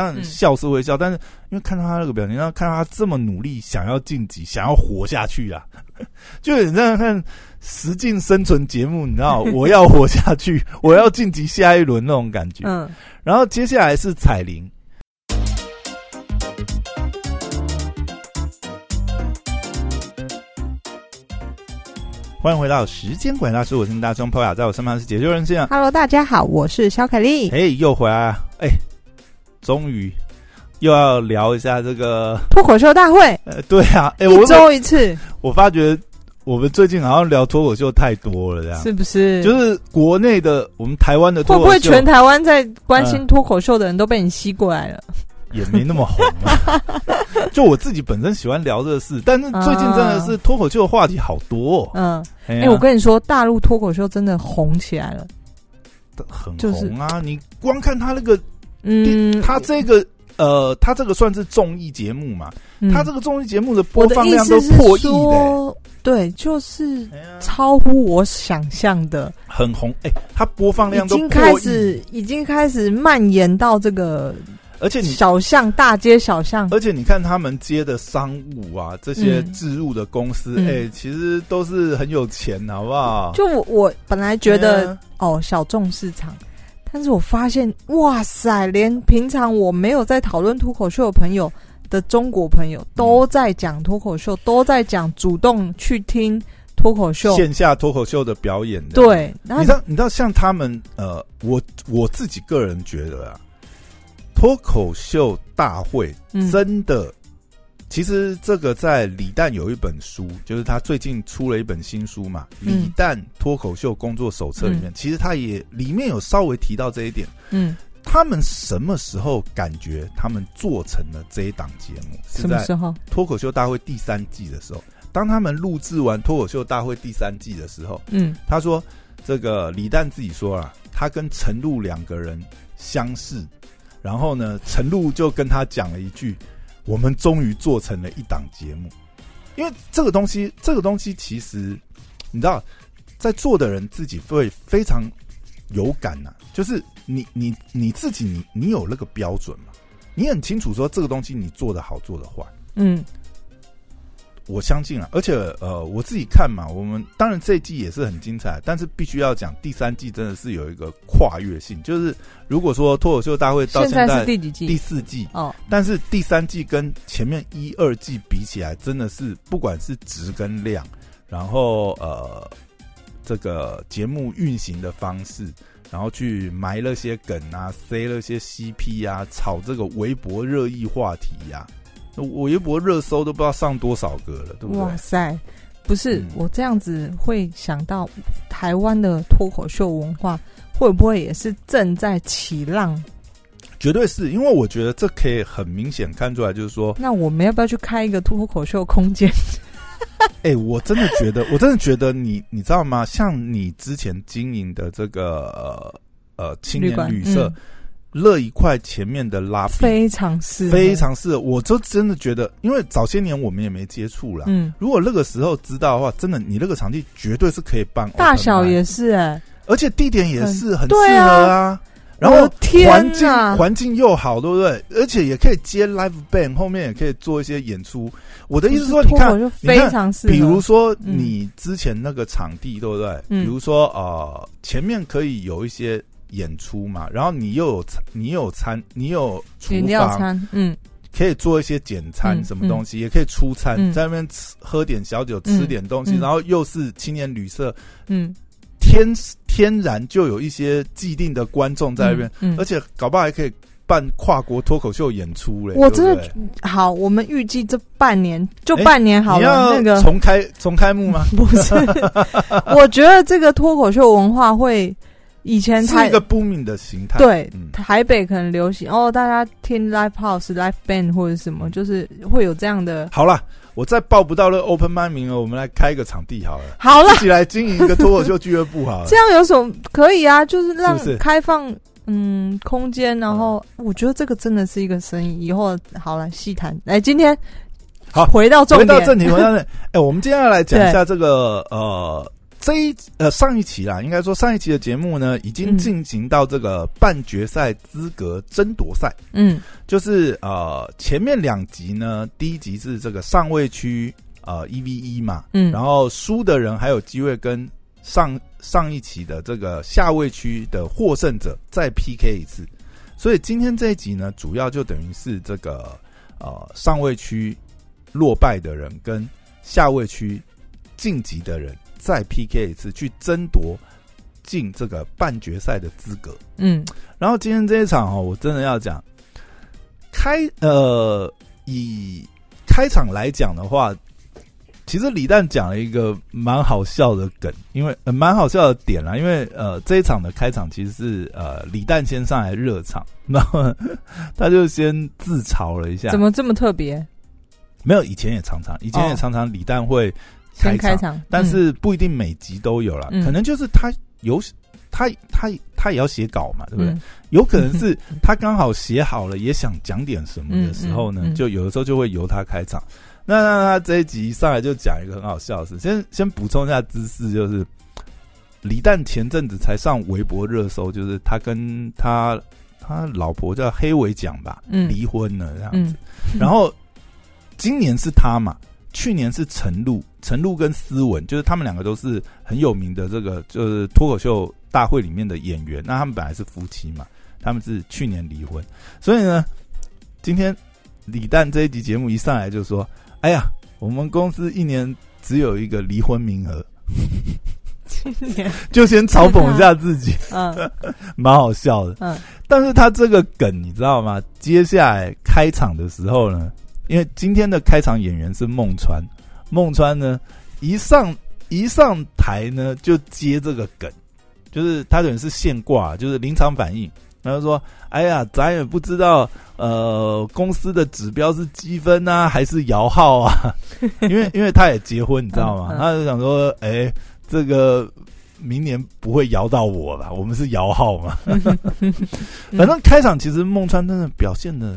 当然嗯笑是会笑，但是因为看到他那个表情，然后看到他这么努力，想要晋级，想要活下去啊，就有点像看实境生存节目，你知道，我要活下去，我要晋级下一轮那种感觉。嗯，然后接下来是彩铃。欢迎回到时间管大师，我是大兄 p 雅，在我身旁是解救人线。Hello，大家好，我是小凯丽。哎，又回来了，哎，终于又要聊一下这个，脱口秀大会呃，对啊，哎，我一周一次，我发觉我们最近好像聊脱口秀太多了，这样是不是？就是国内的，我们台湾的脱口秀会不会全台湾在关心脱口秀的人都被你吸过来了？也没那么红啊。就我自己本身喜欢聊这个事，但是最近真的是脱口秀的话题好多、哦。嗯，哎、哎、我跟你说，大陆脱口秀真的红起来了。很就是红啊！你光看他那个，嗯，他这个呃，他这个算是综艺节目嘛？嗯他这个综艺节目的播放量都破亿的、说，对，就是超乎我想象的，很红。哎、他播放量已经都破亿，开始，已经开始蔓延到这个而且你小巷、大街小巷。而且你看他们接的商务啊，这些嗯置入的公司，嗯哎、其实都是很有钱，好不好？就我我本来觉哎得呀哦小众市场，但是我发现哇塞，连平常我没有在讨论脱口秀的朋友的中国朋友都在讲脱口秀，都在讲主动去听脱口秀。线下脱口秀的表演的，对，然后你知道，你知道，像他们，呃，我我自己个人觉得啊，脱口秀大会嗯真的，其实这个在李诞有一本书，就是他最近出了一本新书嘛，《嗯李诞脱口秀工作手册》里面，其实他也里面有稍微提到这一点。嗯，他们什么时候感觉他们做成了这一档节目？是在什么时候？脱口秀大会第三季的时候，当他们录制完脱口秀大会第三季的时候，嗯他说：“这个李诞自己说了，他跟陈露两个人相识，然后呢，陈露就跟他讲了一句：‘我们终于做成了一档节目。’因为这个东西，这个东西其实你知道，在做的人自己会非常有感呐、就是你你你自己你你有那个标准嘛，你很清楚说这个东西你做的好做的坏。”嗯我相信啊，而且呃，我自己看嘛，我们当然这一季也是很精彩，但是必须要讲第三季真的是有一个跨越性，就是如果说脱口秀大会到现在第几季？第四季，哦，但是第三季跟前面一二季比起来，真的是不管是值跟量，然后呃，这个节目运行的方式，然后去埋了些梗啊，塞了些 CP 啊，炒这个微博热议话题呀、我微博热搜都不知道上多少个了，对不对？哇塞！不是、嗯我这样子会想到台湾的脱口秀文化会不会也是正在起浪？绝对是因为我觉得这可以很明显看出来，就是说，那我们要不要去开一个脱口秀空间？哎、我真的觉得，我真的觉得你，你知道吗？像你之前经营的这个呃呃青年馆旅社嗯，乐一块前面的拉比，非常适，非常适合。我就真的觉得，因为早些年我们也没接触啦。嗯，如果那个时候知道的话，真的你那个场地绝对是可以办大小也是哎、而且地点也是很适合啊啊。然后天环境环境又好，对不对？而且也可以接 live band，后面也可以做一些演出。我的意思是说，你看非常适合，比如说嗯你之前那个场地，对不对？嗯比如说呃，前面可以有一些演出嘛，然后你又有餐，你又有餐，你有厨饮料房，餐，嗯。可以做一些简餐嗯什么东西，也可以出餐，嗯。在那边吃喝点小酒，嗯吃点东西，嗯。然后又是青年旅社，嗯，天天然就有一些既定的观众在那边，嗯，而且搞不好还可以办跨国脱口秀演出嘞。我真的对好，我们预计这半年就哎半年好了，那个。重开重开幕吗？不是，我觉得这个脱口秀文化会以前台是一个 booming 的形态。对、嗯台北可能流行哦，大家听 live house、live band 或者什么，就是会有这样的。好了，我再报不到那 open m i 名额，我们来开一个场地好了，好了自，己来经营一个脱口秀俱乐部好了这。样有什么可以啊？就是让开放嗯空间，然后我觉得这个真的是一个生意。以后好了，细谈。来，今天好回到重点，回到正题，回到正题。哎，我们接下来讲一下这个呃这一呃上一期啦，应该说上一期的节目呢，已经进行到这个半决赛资格争夺赛。嗯就是呃前面两集呢，第一集是这个上位区呃一 v 一嘛，嗯，然后输的人还有机会跟上上一期的这个下位区的获胜者再 PK 一次。所以今天这一集呢，主要就等于是这个呃上位区落败的人跟下位区晋级的人再 PK 一次，去争夺进这个半决赛的资格。嗯然后今天这一场哦，我真的要讲开呃，以开场来讲的话，其实李诞讲了一个蛮好笑的梗，因为呃蛮好笑的点啦，因为呃这一场的开场其实是呃李诞先上来热场，然后他就先自嘲了一下，怎么这么特别？没有以前也常常，以前也哦常常李诞会开先开场，但是不一定每集都有了，嗯。可能就是他有他他他也要写稿嘛，对不对？嗯。有可能是 他刚好写好了，也想讲点什么的时候呢，就有的时候就会由他开场。那那他这一集上来就讲一个很好笑的事，先先补充一下知识，就是李诞前阵子才上微博热搜，就是他跟他他老婆叫黑尾奖吧，嗯。离婚了这样子。嗯。然后今年是他嘛，去年是陈露，陈露跟思文，就是他们两个都是很有名的这个就是脱口秀大会里面的演员。那他们本来是夫妻嘛，他们是去年离婚，所以呢，今天李诞这一集节目一上来就说：“哎呀，我们公司一年只有一个离婚名额。”就先嘲讽一下自己，嗯 蛮好笑的。嗯但是他这个梗你知道吗？接下来开场的时候呢，因为今天的开场演员是孟川，孟川呢一上一上台呢就接这个梗，就是他等于是现挂，就是临场反应。然后说：“哎呀，咱也不知道，呃，公司的指标是积分啊，还是摇号啊？因为因为他也结婚，你知道吗？他就想说，哎，这个明年不会摇到我吧？我们是摇号嘛。反正开场其实孟川真的表现的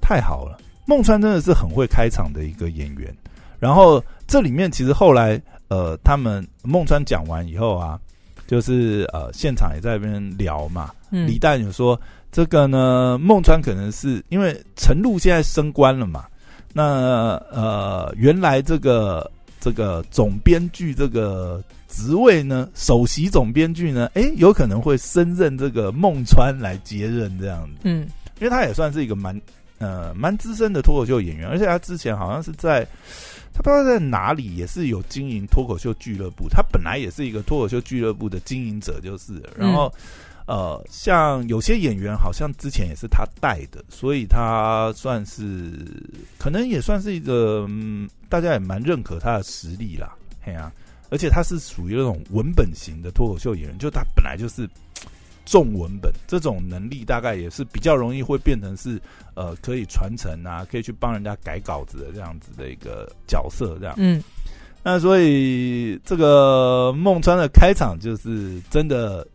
太好了，孟川真的是很会开场的一个演员。然后这里面其实后来呃，他们孟川讲完以后啊，就是呃现场也在那边聊嘛，嗯。李诞有说这个呢，孟川可能是因为陈露现在升官了嘛，那呃原来这个这个总编剧这个职位呢，首席总编剧呢，诶，有可能会升任这个孟川来接任这样子，嗯。因为他也算是一个蛮呃蛮资深的脱口秀演员，而且他之前好像是在。他不知道在哪里，也是有经营脱口秀俱乐部。他本来也是一个脱口秀俱乐部的经营者，就是。然后，呃，像有些演员好像之前也是他带的，所以他算是可能也算是一个，嗯，大家也蛮认可他的实力啦。嘿啊，而且他是属于那种文本型的脱口秀演员，就他本来就是重文本，这种能力大概也是比较容易会变成是呃可以传承啊，可以去帮人家改稿子的这样子的一个角色这样。嗯那所以这个孟川的开场就是真的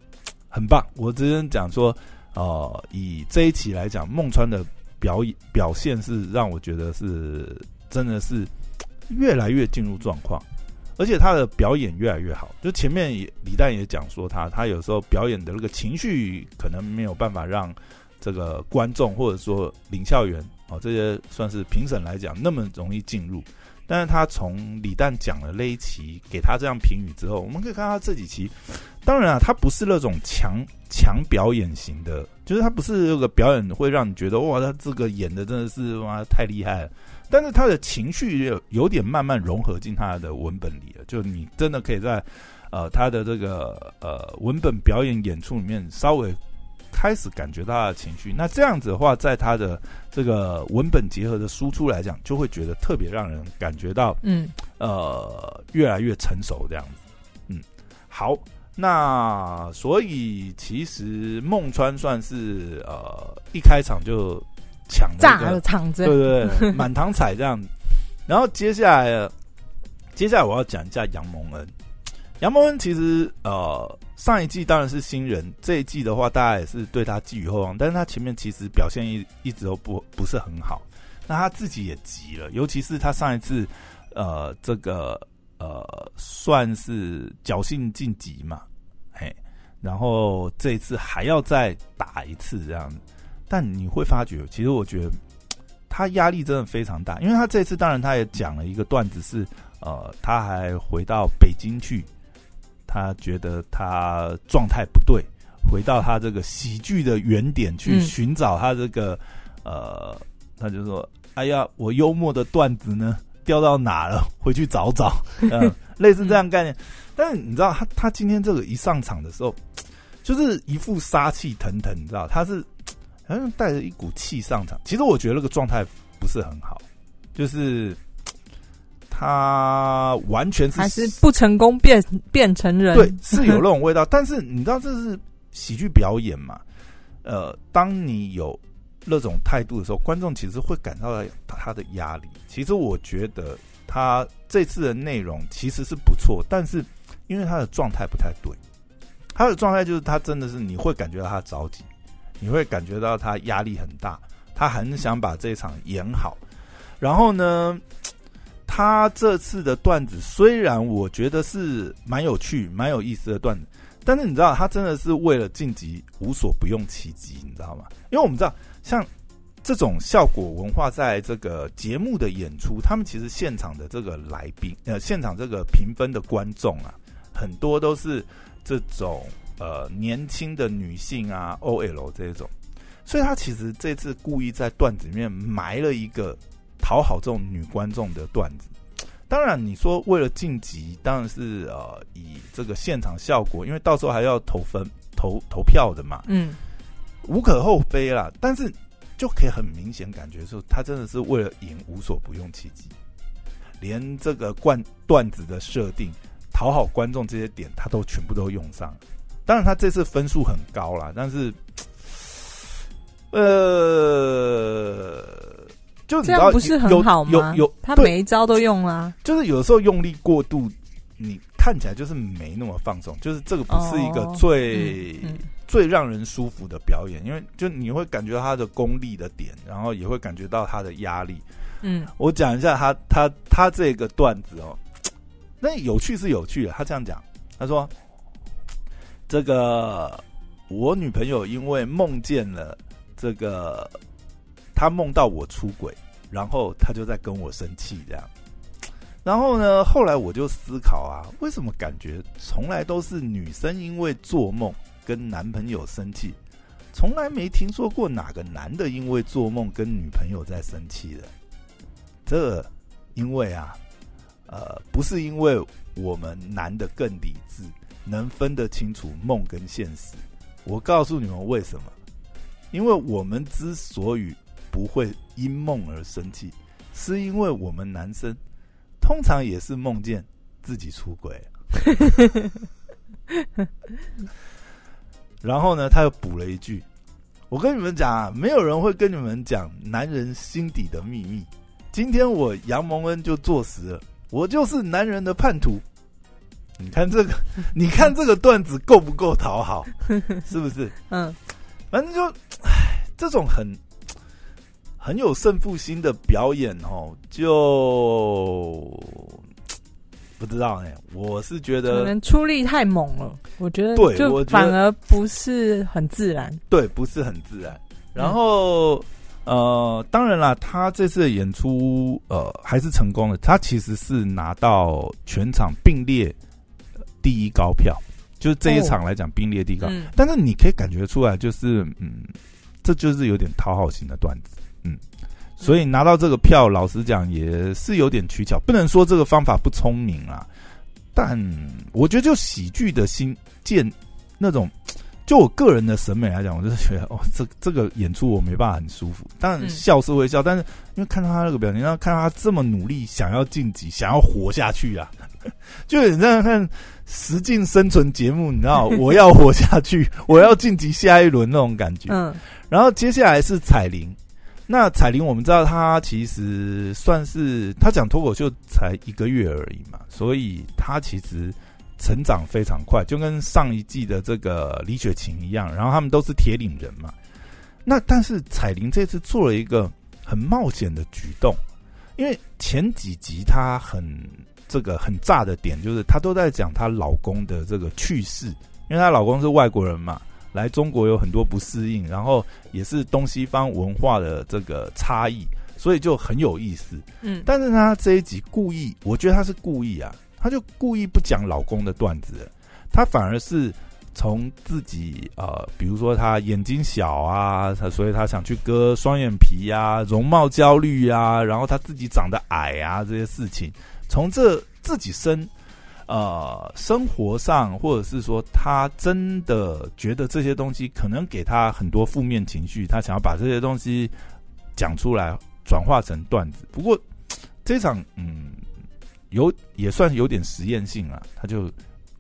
很棒。我只能讲说，呃，以这一期来讲，孟川的表演表现是让我觉得是真的是越来越进入状况，而且他的表演越来越好。就前面也李诞也讲说他，他有时候表演的那个情绪可能没有办法让这个观众或者说领校员哦这些算是评审来讲那么容易进入。但是他从李诞讲了那一期给他这样评语之后，我们可以看到他这几期，当然啊，他不是那种强强表演型的，就是他不是那个表演会让你觉得哇，他这个演的真的是哇太厉害了。但是他的情绪有有点慢慢融合进他的文本里了，就你真的可以在呃他的这个呃文本表演演出里面稍微开始感觉到他的情绪。那这样子的话，在他的这个文本结合的输出来讲，就会觉得特别让人感觉到嗯呃越来越成熟这样子。嗯，好，那所以其实孟川算是呃一开场就抢炸个了场子，对对对，满堂彩这样。然后接下来，接下来我要讲一下杨蒙恩。杨蒙恩其实呃上一季当然是新人，这一季的话大家也是对他寄予厚望，但是他前面其实表现一一直都不不是很好。那他自己也急了，尤其是他上一次呃这个呃算是侥幸晋级嘛，嘿，然后这一次还要再打一次这样子，但你会发觉，其实我觉得他压力真的非常大，因为他这次当然他也讲了一个段子是，呃，他还回到北京去，他觉得他状态不对，回到他这个喜剧的原点去嗯寻找他这个，呃，他就说，哎呀，我幽默的段子呢掉到哪了？回去找找，嗯，类似这样概念。但是你知道他他今天这个一上场的时候，就是一副杀气腾腾，你知道他是好像带着一股气上场。其实我觉得那个状态不是很好，就是他完全是还是不成功变变成人？对，是有 那种味道。但是你知道这是喜剧表演嘛？呃，当你有那种态度的时候，观众其实会感到他的压力。其实我觉得他这次的内容其实是不错，但是因为他的状态不太对，他的状态就是他真的是你会感觉到他着急，你会感觉到他压力很大，他很想把这场演好。然后呢，他这次的段子虽然我觉得是蛮有趣、蛮有意思的段子，但是你知道，他真的是为了晋级无所不用其极，你知道吗？因为我们知道，像这种效果文化在这个节目的演出，他们其实现场的这个来宾，呃，现场这个评分的观众啊，很多都是这种呃年轻的女性啊，OL 这一种，所以他其实这次故意在段子里面埋了一个讨好这种女观众的段子。当然，你说为了晋级，当然是呃以这个现场效果，因为到时候还要投分、投投票的嘛，嗯，无可厚非啦。但是就可以很明显感觉出，他真的是为了赢无所不用其极，连这个段段子的设定、讨好观众这些点，他都全部都用上。当然，他这次分数很高啦，但是呃，就你知道这样不是很好吗？有有对他每一招都用啦。就是有的时候用力过度，你看起来就是没那么放松，就是这个不是一个哦最、嗯嗯最让人舒服的表演，因为就你会感觉到他的功力的点，然后也会感觉到他的压力。嗯我讲一下他他他这个段子哦，那有趣是有趣的，他这样讲，他说这个我女朋友因为梦见了这个，她梦到我出轨，然后她就在跟我生气这样。然后呢，后来我就思考啊，为什么感觉从来都是女生因为做梦跟男朋友生气，从来没听说过哪个男的因为做梦跟女朋友在生气的。这因为啊，呃，不是因为我们男的更理智，能分得清楚梦跟现实。我告诉你们为什么？因为我们之所以不会因梦而生气，是因为我们男生通常也是梦见自己出轨。然后呢，他又补了一句：“我跟你们讲啊，没有人会跟你们讲男人心底的秘密。今天我杨蒙恩就坐实了，我就是男人的叛徒。你看这个，你看这个段子够不够讨好？是不是？嗯，反正就，唉，这种很很有胜负心的表演哦，就不知道哎、我是觉得可能出力太猛了，我觉得对就我反而不是很自然。对，不是很自然。然后、呃，当然啦，他这次的演出呃还是成功的，他其实是拿到全场并列呃第一高票，就是这一场来讲并列第一高。嗯。但是你可以感觉出来，就是嗯，这就是有点讨好型的段子，嗯，所以拿到这个票，老实讲也是有点取巧，不能说这个方法不聪明啊，但我觉得就喜剧的心见那种，就我个人的审美来讲，我就是觉得哦，这这个演出我没办法很舒服，当然嗯笑是会笑，但是因为看到他那个表情，然后看到他这么努力，想要晋级，想要活下去啊，就你这样看实境生存节目，你知道，我要活下去，我要晋级下一轮那种感觉。嗯然后接下来是彩铃，那彩铃我们知道她其实算是她讲脱口秀才一个月而已嘛，所以她其实成长非常快，就跟上一季的这个李雪琴一样，然后他们都是铁岭人嘛。那但是彩铃这次做了一个很冒险的举动，因为前几集她很这个很炸的点，就是她都在讲她老公的这个趣事，因为她老公是外国人嘛，来中国有很多不适应，然后也是东西方文化的这个差异，所以就很有意思。嗯，但是她这一集故意，我觉得她是故意啊，她就故意不讲老公的段子，她反而是从自己呃，比如说他眼睛小啊，他所以他想去割双眼皮呀、容貌焦虑呀，然后他自己长得矮啊这些事情，从这自己生呃生活上，或者是说他真的觉得这些东西可能给他很多负面情绪，他想要把这些东西讲出来，转化成段子。不过这场嗯，有也算有点实验性啊，他就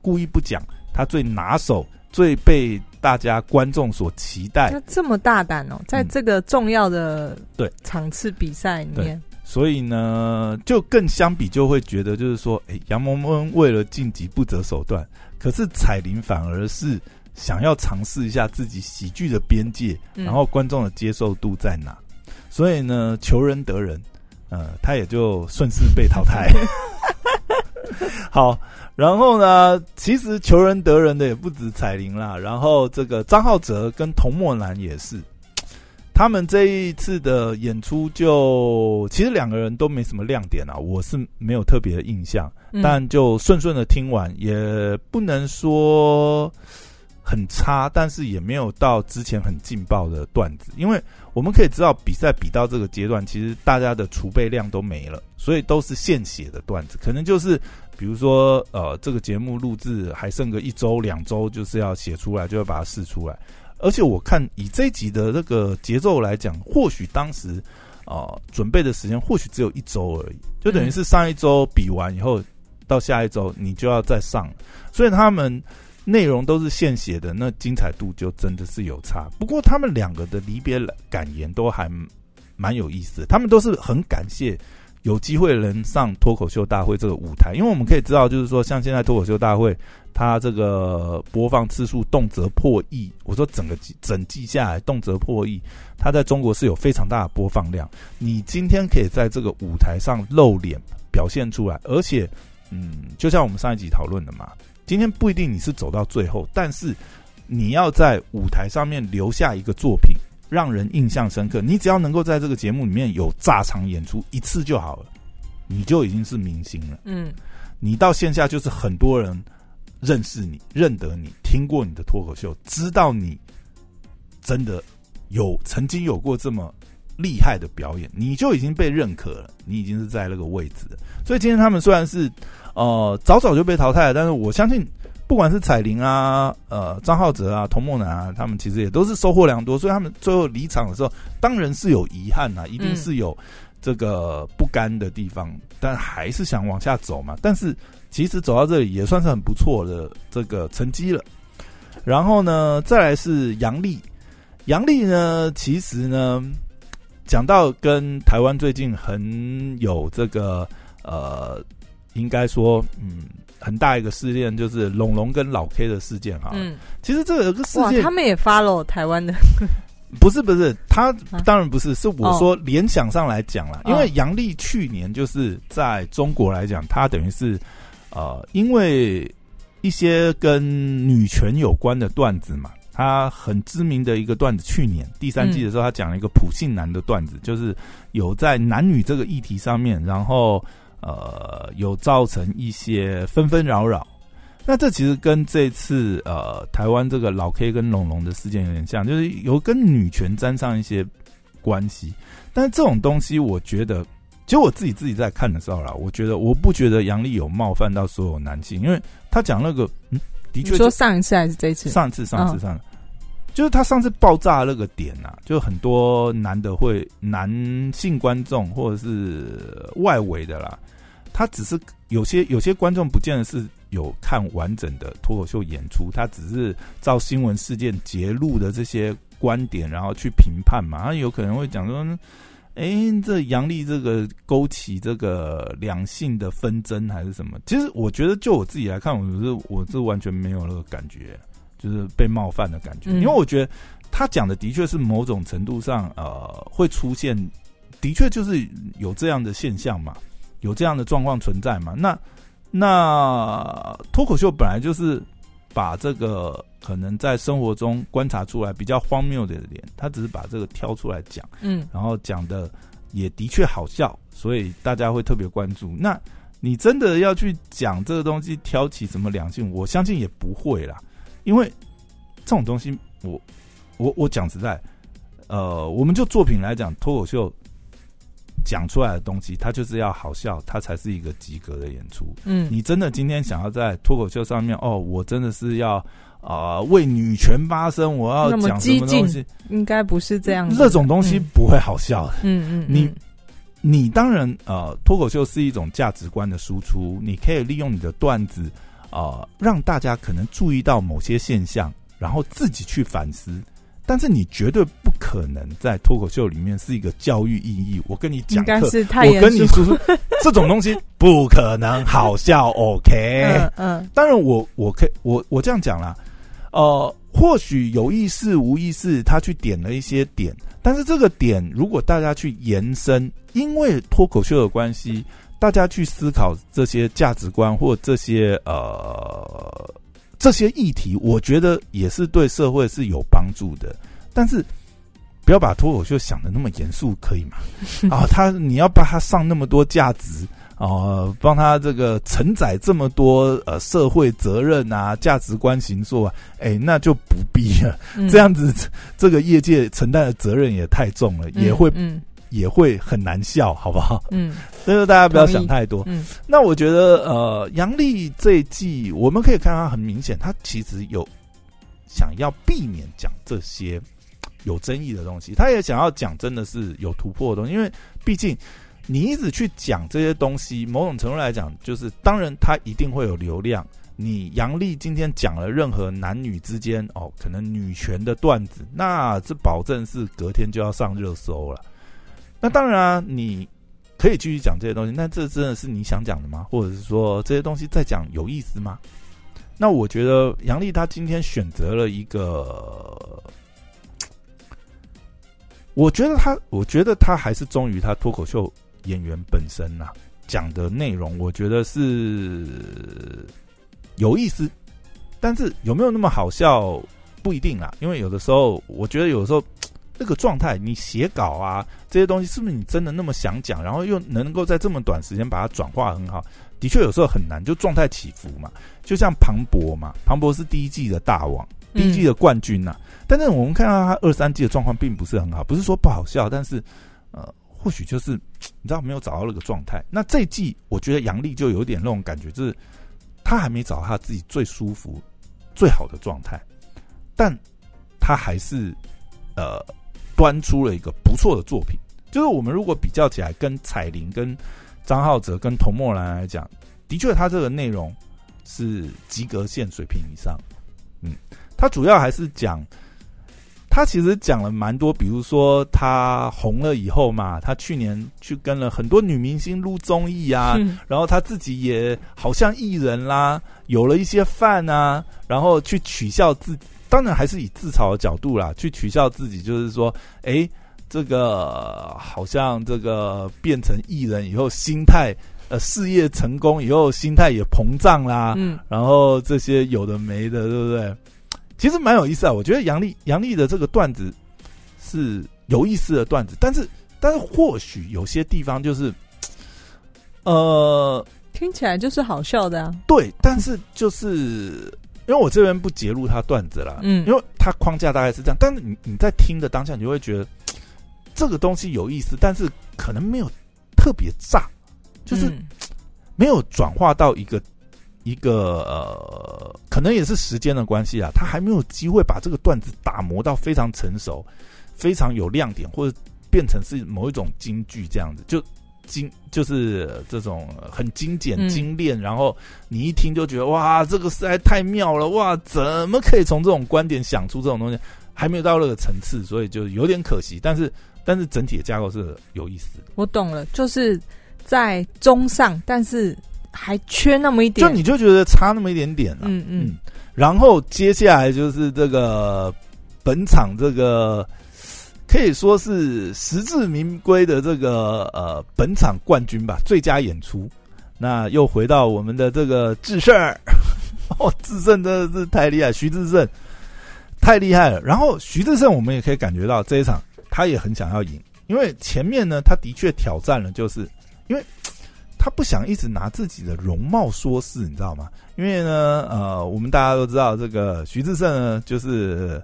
故意不讲他最拿手、最被大家观众所期待。那这么大胆哦，在嗯。这个重要的对。场次比赛里面，所以呢，就更相比就会觉得，就是说，哎，杨萌萌为了晋级不择手段，可是彩铃反而是想要尝试一下自己喜剧的边界，嗯然后观众的接受度在哪。所以呢，求人得人，呃，他也就顺势被淘汰。好，然后呢，其实求人得人的也不止彩铃啦，然后这个张浩哲跟童墨南也是。他们这一次的演出就其实两个人都没什么亮点啊，我是没有特别的印象，嗯但就顺顺的听完，也不能说很差，但是也没有到之前很劲爆的段子，因为我们可以知道比赛比到这个阶段，其实大家的储备量都没了，所以都是现写的段子，可能就是比如说呃这个节目录制还剩个一周两周，就是要写出来，就要把它试出来。而且我看以这一集的那个节奏来讲，或许当时啊、呃准备的时间或许只有一周而已，就等于是上一周比完以后，到下一周你就要再上，所以他们内容都是现写的，那精彩度就真的是有差。不过他们两个的离别感言都还蛮有意思的，他们都是很感谢。有机会能上脱口秀大会这个舞台，因为我们可以知道，就是说，像现在脱口秀大会，它这个播放次数动辄破亿。我说整个整季下来动辄破亿，它在中国是有非常大的播放量。你今天可以在这个舞台上露脸表现出来，而且，嗯，就像我们上一集讨论的嘛，今天不一定你是走到最后，但是你要在舞台上面留下一个作品，让人印象深刻。你只要能够在这个节目里面有炸场演出一次就好了，你就已经是明星了。嗯你到线下就是很多人认识你、认得你、听过你的脱口秀，知道你真的有曾经有过这么厉害的表演，你就已经被认可了，你已经是在那个位置了。所以今天他们虽然是呃早早就被淘汰了，但是我相信。不管是彩铃啊、呃张浩哲啊、童梦楠啊，他们其实也都是收获良多，所以他们最后离场的时候，当然是有遗憾呐、一定是有这个不甘的地方，但还是想往下走嘛。但是其实走到这里也算是很不错的这个成绩了。然后呢，再来是杨丽，杨丽呢，其实呢，讲到跟台湾最近很有这个呃，应该说嗯。很大一个事件就是龙龙跟老 K 的事件哈，嗯，其实这个有个事哇，件他们也 follow 台湾的，不是不是，他啊。当然不是，是我说联想上来讲啦，哦。因为杨丽去年就是在中国来讲，他等于是呃，因为一些跟女权有关的段子嘛，他很知名的一个段子，去年第三季的时候，他讲了一个普信男的段子，就是有在男女这个议题上面，然后呃，有造成一些纷纷扰扰。那这其实跟这次呃台湾这个老 K 跟龙龙的事件有点像，就是有跟女权沾上一些关系。但是这种东西，我觉得，其实我自己自己在看的时候啦，我觉得我不觉得杨丽有冒犯到所有男性，因为他讲那个，嗯，的你确说上一次还是这一次？上次上次嗯上次，就是他上次爆炸那个点啊，就很多男的会男性观众或者是外围的啦，他只是有些有些观众不见得是有看完整的脱口秀演出，他只是照新闻事件揭露的这些观点，然后去评判嘛，他有可能会讲说。哎，这杨丽这个勾起这个两性的纷争还是什么？其实我觉得，就我自己来看，我是我是完全没有那个感觉。就是被冒犯的感觉，嗯因为我觉得他讲的的确是某种程度上，呃，会出现，的确就是有这样的现象嘛。有这样的状况存在嘛？那那脱口秀本来就是把这个可能在生活中观察出来比较荒谬的点，他只是把这个挑出来讲，嗯然后讲的也的确好笑，所以大家会特别关注。那你真的要去讲这个东西，挑起什么良性，我相信也不会啦，因为这种东西，我我我讲实在，呃，我们就作品来讲，脱口秀讲出来的东西，它就是要好笑，它才是一个及格的演出。嗯，你真的今天想要在脱口秀上面，哦，我真的是要啊、呃为女权发声，我要讲什么东西，应该不是这样的。那种东西嗯不会好笑的。嗯嗯，你嗯你当然呃，脱口秀是一种价值观的输出，你可以利用你的段子啊、呃让大家可能注意到某些现象，然后自己去反思。但是你绝对不可能在脱口秀里面是一个教育意义。我跟你讲课，是太我跟你。说说，这种东西不可能好笑。OK，、嗯嗯当然我我可以我我这样讲啦，呃，或许有意识无意识，他去点了一些点，但是这个点如果大家去延伸，因为脱口秀的关系，大家去思考这些价值观或这些呃这些议题，我觉得也是对社会是有帮助的，但是。不要把脱口秀想的那么严肃，可以吗？啊，他你要把他上那么多价值，哦，帮他这个承载这么多呃社会责任啊、价值观行塑啊，哎，那就不必了。嗯，这样子，这个业界承担的责任也太重了，嗯也会嗯也会很难笑，好不好？嗯所以说大家不要想太多。嗯那我觉得，呃，杨笠这一季，我们可以看到很明显，他其实有想要避免讲这些有争议的东西，他也想要讲真的是有突破的东西，因为毕竟你一直去讲这些东西，某种程度来讲，就是当然他一定会有流量。你杨笠今天讲了任何男女之间哦，可能女权的段子，那这保证是隔天就要上热搜了。那当然啊，你可以继续讲这些东西，那这真的是你想讲的吗？或者是说这些东西再讲有意思吗？那我觉得杨丽他今天选择了一个，我觉得他，我觉得他还是忠于他脱口秀演员本身呐、讲的内容，我觉得是有意思，但是有没有那么好笑不一定啦，因为有的时候，我觉得有时候那个状态，你写稿啊这些东西，是不是你真的那么想讲，然后又能够在这么短时间把它转化很好？的确有时候很难，就状态起伏嘛。就像庞博嘛，庞博是第一季的大王，第一季的冠军呐、但是我们看到他二三季的状况并不是很好，不是说不好笑，但是呃，或许就是你知道没有找到那个状态。那这一季我觉得杨笠就有点那种感觉，就是他还没找到他自己最舒服、最好的状态，但他还是呃端出了一个不错的作品。就是我们如果比较起来，跟彩铃、跟张浩哲、跟童墨兰来讲，的确他这个内容是及格线水平以上。嗯，他主要还是讲，他其实讲了蛮多，比如说他红了以后嘛，他去年去跟了很多女明星录综艺啊，嗯 然后他自己也好像艺人啦，有了一些饭啊，然后去取笑自己，当然还是以自嘲的角度啦，去取笑自己，就是说，哎，这个好像这个变成艺人以后，心态呃事业成功以后，心态也膨胀啦，嗯然后这些有的没的，对不对？其实蛮有意思啊，我觉得杨丽杨丽的这个段子是有意思的段子，但是但是或许有些地方就是，呃，听起来就是好笑的啊。对，但是就是因为我这边不揭露他段子啦，嗯。因为他框架大概是这样，但是你你在听的当下，你就会觉得这个东西有意思，但是可能没有特别炸，就是嗯。没有转化到一个一个呃，可能也是时间的关系啊，他还没有机会把这个段子打磨到非常成熟、非常有亮点，或者变成是某一种京剧这样子，就精就是这种很精简、嗯精炼，然后你一听就觉得哇，这个实在太妙了，哇，怎么可以从这种观点想出这种东西？还没有到那个层次，所以就有点可惜。但是，但是整体的架构是有意思的。我懂了，就是在中上，但是还缺那么一点。就你就觉得差那么一点点了、嗯嗯然后接下来就是这个本场这个可以说是实至名归的这个呃本场冠军吧，最佳演出。那又回到我们的这个智胜，哦，智胜真的是太厉害，徐志胜太厉害了。然后徐志胜，我们也可以感觉到这一场他也很想要赢，因为前面呢，他的确挑战了，就是因为他不想一直拿自己的容貌说事，你知道吗？因为呢，呃，我们大家都知道，这个徐志胜呢，就是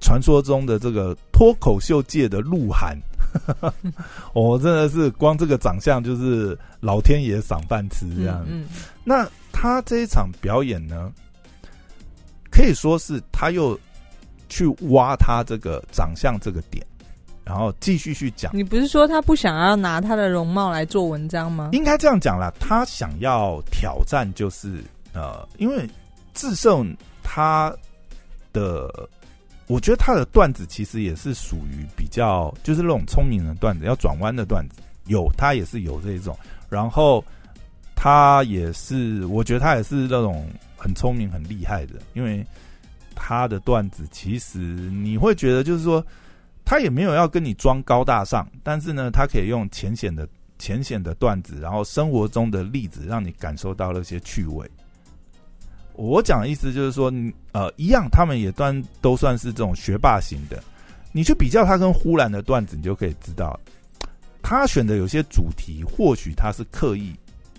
传说中的这个脱口秀界的鹿晗。我真的是光这个长相就是老天爷赏饭吃这样。嗯，那他这一场表演呢，可以说是他又去挖他这个长相这个点，然后继续去讲。你不是说他不想要拿他的容貌来做文章吗？应该这样讲啦，他想要挑战就是呃，因为智胜他的。我觉得他的段子其实也是属于比较，就是那种聪明的段子，要转弯的段子，有他也是有这种。然后他也是，我觉得他也是那种很聪明、很厉害的，因为他的段子其实你会觉得，就是说他也没有要跟你装高大上，但是呢，他可以用浅显的、浅显的段子，然后生活中的例子，让你感受到那些趣味。我讲的意思就是说，呃，一样，他们也端都算是这种学霸型的。你去比较他跟呼兰的段子，你就可以知道，他选的有些主题，或许他是刻意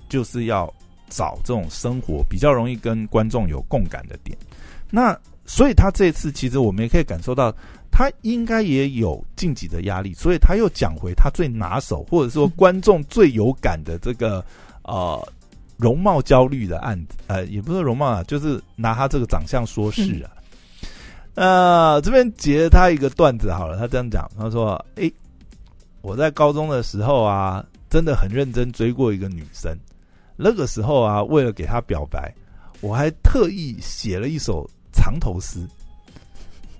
就是要找这种生活比较容易跟观众有共感的点。那所以他这次其实我们也可以感受到，他应该也有晋级的压力，所以他又讲回他最拿手，或者说观众最有感的这个呃。容貌焦虑的案子，呃，也不是容貌啊，就是拿他这个长相说事啊。呃，这边截他一个段子好了，他这样讲，他说：“诶，我在高中的时候啊，真的很认真追过一个女生。那个时候啊，为了给她表白，我还特意写了一首藏头诗。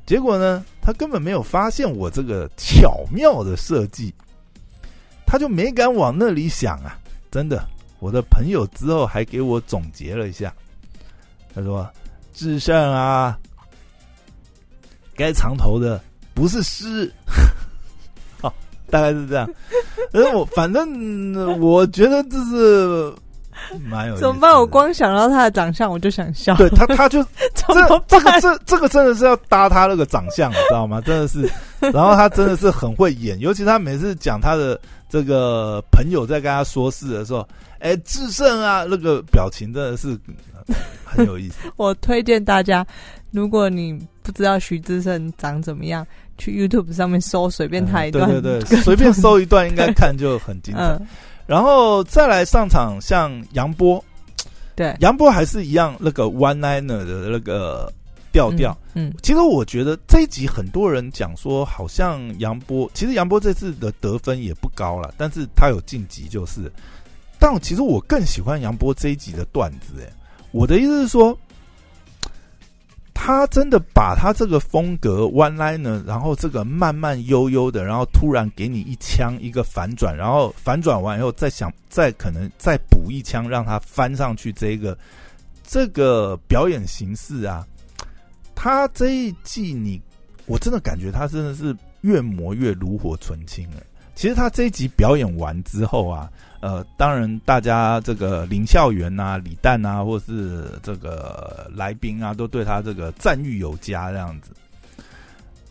结果呢，她根本没有发现我这个巧妙的设计，她就没敢往那里想啊，真的。”我的朋友之后还给我总结了一下，他说：“智胜啊，该藏头的不是诗。”好，大概是这样。而我反正我觉得这是蛮有怎么办？我光想到他的长相，我就想笑。对他，他就 这这个这这个真的是要搭他那个长相，你知道吗？真的是，然后他真的是很会演，尤其他每次讲他的这个朋友在跟他说事的时候。哎，智胜啊，那个表情真的是很有意思。我推荐大家，如果你不知道徐志胜长怎么样，去 YouTube 上面搜，随便他一段，对对对，随便搜一段，应该看就很精彩。然后再来上场，像杨波，对，杨波还是一样那个 One Liner 的那个调调。嗯，其实我觉得这一集很多人讲说，好像杨波，其实杨波这次的得分也不高了，但是他有晋级就是。但其实我更喜欢杨波这一集的段子，哎，我的意思是说，他真的把他这个风格 one liner，然后这个慢慢悠悠的，然后突然给你一枪一个反转，然后反转完以后再想再可能再补一枪让他翻上去，这个这个表演形式啊，他这一季你我真的感觉他真的是越磨越炉火纯青了。其实他这一集表演完之后啊。呃，当然，大家这个林校园啊、李诞啊，或是这个来宾啊，都对他这个赞誉有加这样子。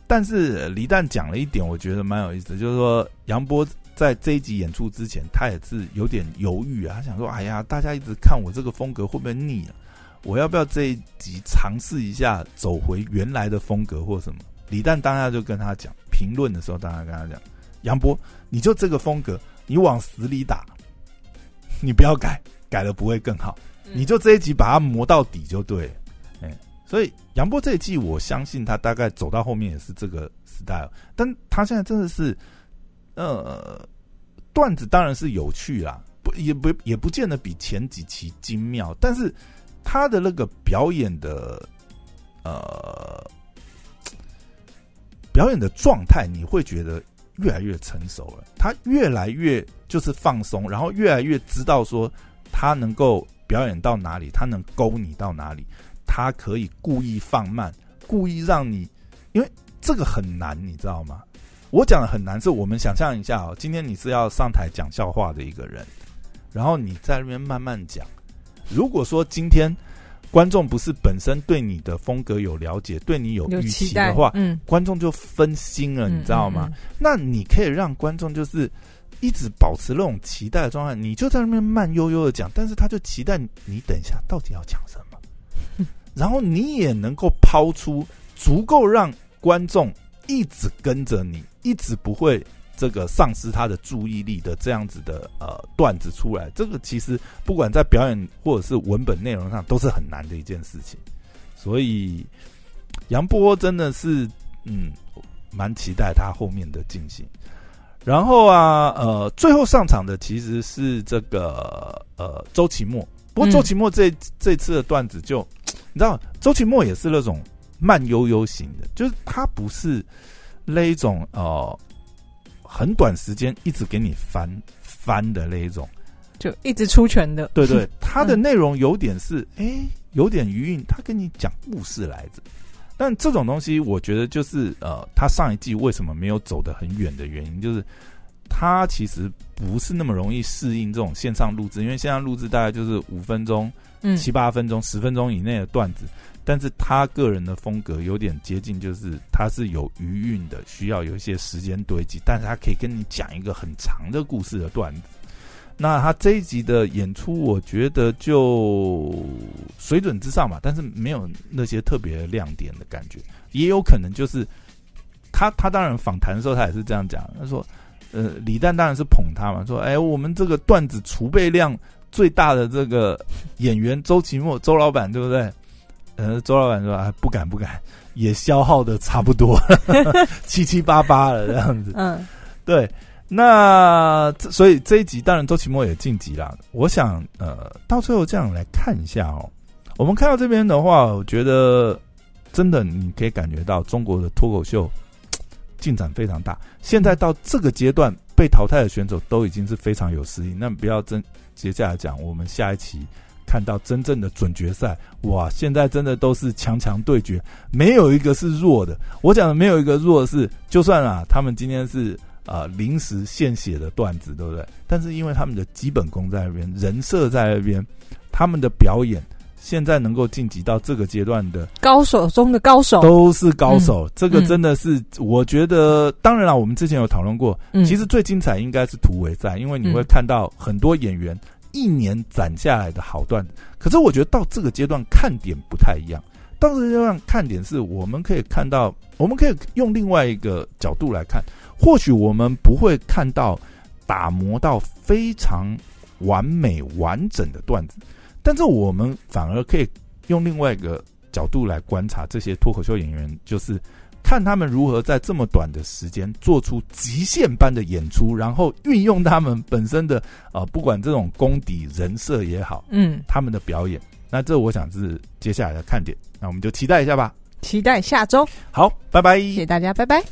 但是李诞讲了一点，我觉得蛮有意思，就是说杨波在这一集演出之前，他也是有点犹豫啊，他想说：“哎呀，大家一直看我这个风格会不会腻了？我要不要这一集尝试一下走回原来的风格或什么？”李诞当下就跟他讲，评论的时候，当然跟他讲：“杨波，你就这个风格，你往死里打。”你不要改，改了不会更好。你就这一集把它磨到底就对。哎，所以杨波这一季，我相信他大概走到后面也是这个 style。但他现在真的是，呃，段子当然是有趣啦，不也不也不见得比前几期精妙，但是他的那个表演的，呃，表演的状态，你会觉得越来越成熟了。他越来越。就是放松，然后越来越知道说他能够表演到哪里，他能勾你到哪里，他可以故意放慢，故意让你，因为这个很难，你知道吗？我讲的很难，是我们想象一下哦，今天你是要上台讲笑话的一个人，然后你在那边慢慢讲。如果说今天观众不是本身对你的风格有了解，对你有预期的话，嗯，观众就分心了，嗯你知道吗？？那你可以让观众就是一直保持那种期待的状态，你就在那边慢悠悠的讲，但是他就期待你等一下到底要讲什么，然后你也能够抛出足够让观众一直跟着你，一直不会。这个丧失他的注意力的这样子的呃段子出来，这个其实不管在表演或者是文本内容上都是很难的一件事情，所以杨波真的是嗯蛮期待他后面的进行。然后啊，呃，最后上场的其实是这个呃周奇墨。不过周奇墨这、这次的段子就，你知道，周奇墨也是那种慢悠悠型的，就是他不是那一种呃很短时间一直给你翻翻的那一种。就一直出拳的，对对，它的内容有点是，哎、有点余韵，他跟你讲故事来着。但这种东西，我觉得就是呃，他上一季为什么没有走得很远的原因，就是他其实不是那么容易适应这种线上录制，因为线上录制大概就是五分钟、嗯，七八分钟、十分钟以内的段子，但是他个人的风格有点接近，就是他是有余韵的，需要有一些时间堆积，但是他可以跟你讲一个很长的故事的段子。那他这一集的演出，我觉得就水准之上吧，但是没有那些特别亮点的感觉，也有可能就是他他当然访谈的时候他也是这样讲，他说，呃，李诞当然是捧他嘛，说，哎，我们这个段子储备量最大的这个演员周奇墨周老板对不对？呃，周老板说啊，不敢不敢，也消耗的差不多，七七八八了这样子。嗯，对，那这所以这一集当然周奇墨也晋级了。我想呃，到最后这样来看一下哦，我们看到这边的话，我觉得真的你可以感觉到中国的脱口秀进展非常大。现在到这个阶段，被淘汰的选手都已经是非常有实力。那不要真接下来讲，我们下一期看到真正的准决赛，哇，现在真的都是强强对决，没有一个是弱的。我讲的没有一个弱的是，就算啊，他们今天是呃临时现写的段子，对不对？但是因为他们的基本功在那边，人设在那边，他们的表演现在能够晋级到这个阶段的，高手中的高手，都是高手。这个嗯真的是，我觉得，当然了，我们之前有讨论过，嗯其实最精彩应该是突围赛，因为你会嗯看到很多演员一年攒下来的好段子。可是我觉得到这个阶段看点不太一样。到这个阶段看点是我们可以看到，我们可以用另外一个角度来看，或许我们不会看到打磨到非常完美完整的段子，但是我们反而可以用另外一个角度来观察这些脱口秀演员，就是看他们如何在这么短的时间做出极限般的演出，然后运用他们本身的呃，不管这种功底、人设也好，嗯，他们的表演。那这我想是接下来的看点，那我们就期待一下吧。期待下周，好，拜拜。谢谢大家，拜拜。